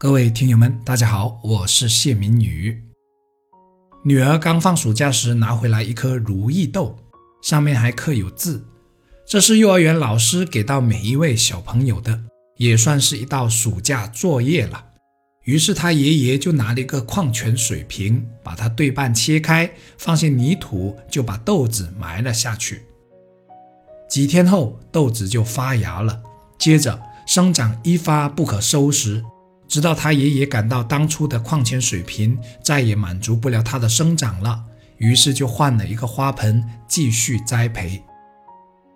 各位听友们，大家好，我是谢明宇。女儿刚放暑假时拿回来一颗如意豆，上面还刻有字，这是幼儿园老师给到每一位小朋友的，也算是一道暑假作业了。于是他爷爷就拿了一个矿泉水瓶，把它对半切开，放些泥土，就把豆子埋了下去。几天后，豆子就发芽了，接着生长一发不可收拾。直到他爷爷感到当初的矿泉水瓶再也满足不了它的生长了，于是就换了一个花盆继续栽培。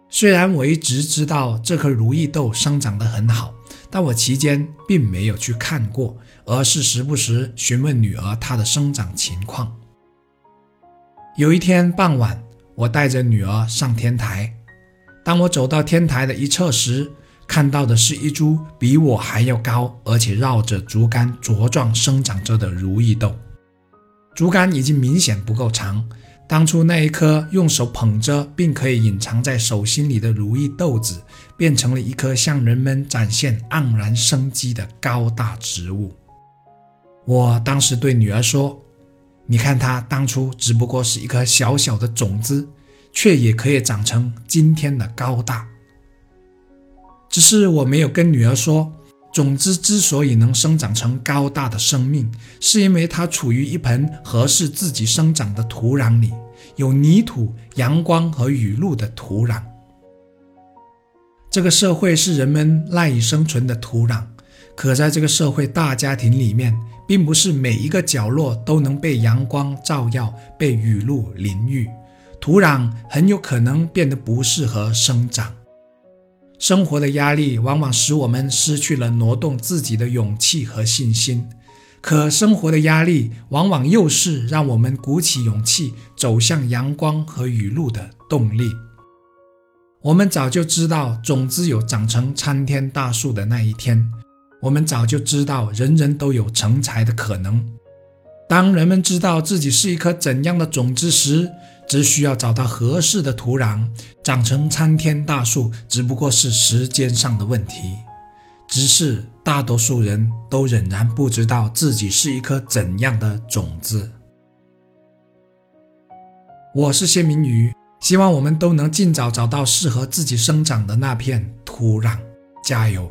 虽然我一直知道这颗如意豆生长得很好，但我期间并没有去看过，而是时不时询问女儿她的生长情况。有一天傍晚，我带着女儿上天台，当我走到天台的一侧时，看到的是一株比我还要高，而且绕着竹竿茁壮生长着的如意豆。竹竿已经明显不够长，当初那一颗用手捧着并可以隐藏在手心里的如意豆子，变成了一棵向人们展现盎然生机的高大植物。我当时对女儿说：“你看，它当初只不过是一颗小小的种子，却也可以长成今天的高大。”只是我没有跟女儿说，种子之所以能生长成高大的生命，是因为它处于一盆合适自己生长的土壤里，有泥土、阳光和雨露的土壤。这个社会是人们赖以生存的土壤，可在这个社会大家庭里面，并不是每一个角落都能被阳光照耀、被雨露淋浴，土壤很有可能变得不适合生长。生活的压力往往使我们失去了挪动自己的勇气和信心，可生活的压力往往又是让我们鼓起勇气走向阳光和雨露的动力。我们早就知道种子有长成参天大树的那一天，我们早就知道人人都有成才的可能。当人们知道自己是一颗怎样的种子时，只需要找到合适的土壤，长成参天大树，只不过是时间上的问题。只是大多数人都仍然不知道自己是一颗怎样的种子。我是谢明宇，希望我们都能尽早找到适合自己生长的那片土壤。加油！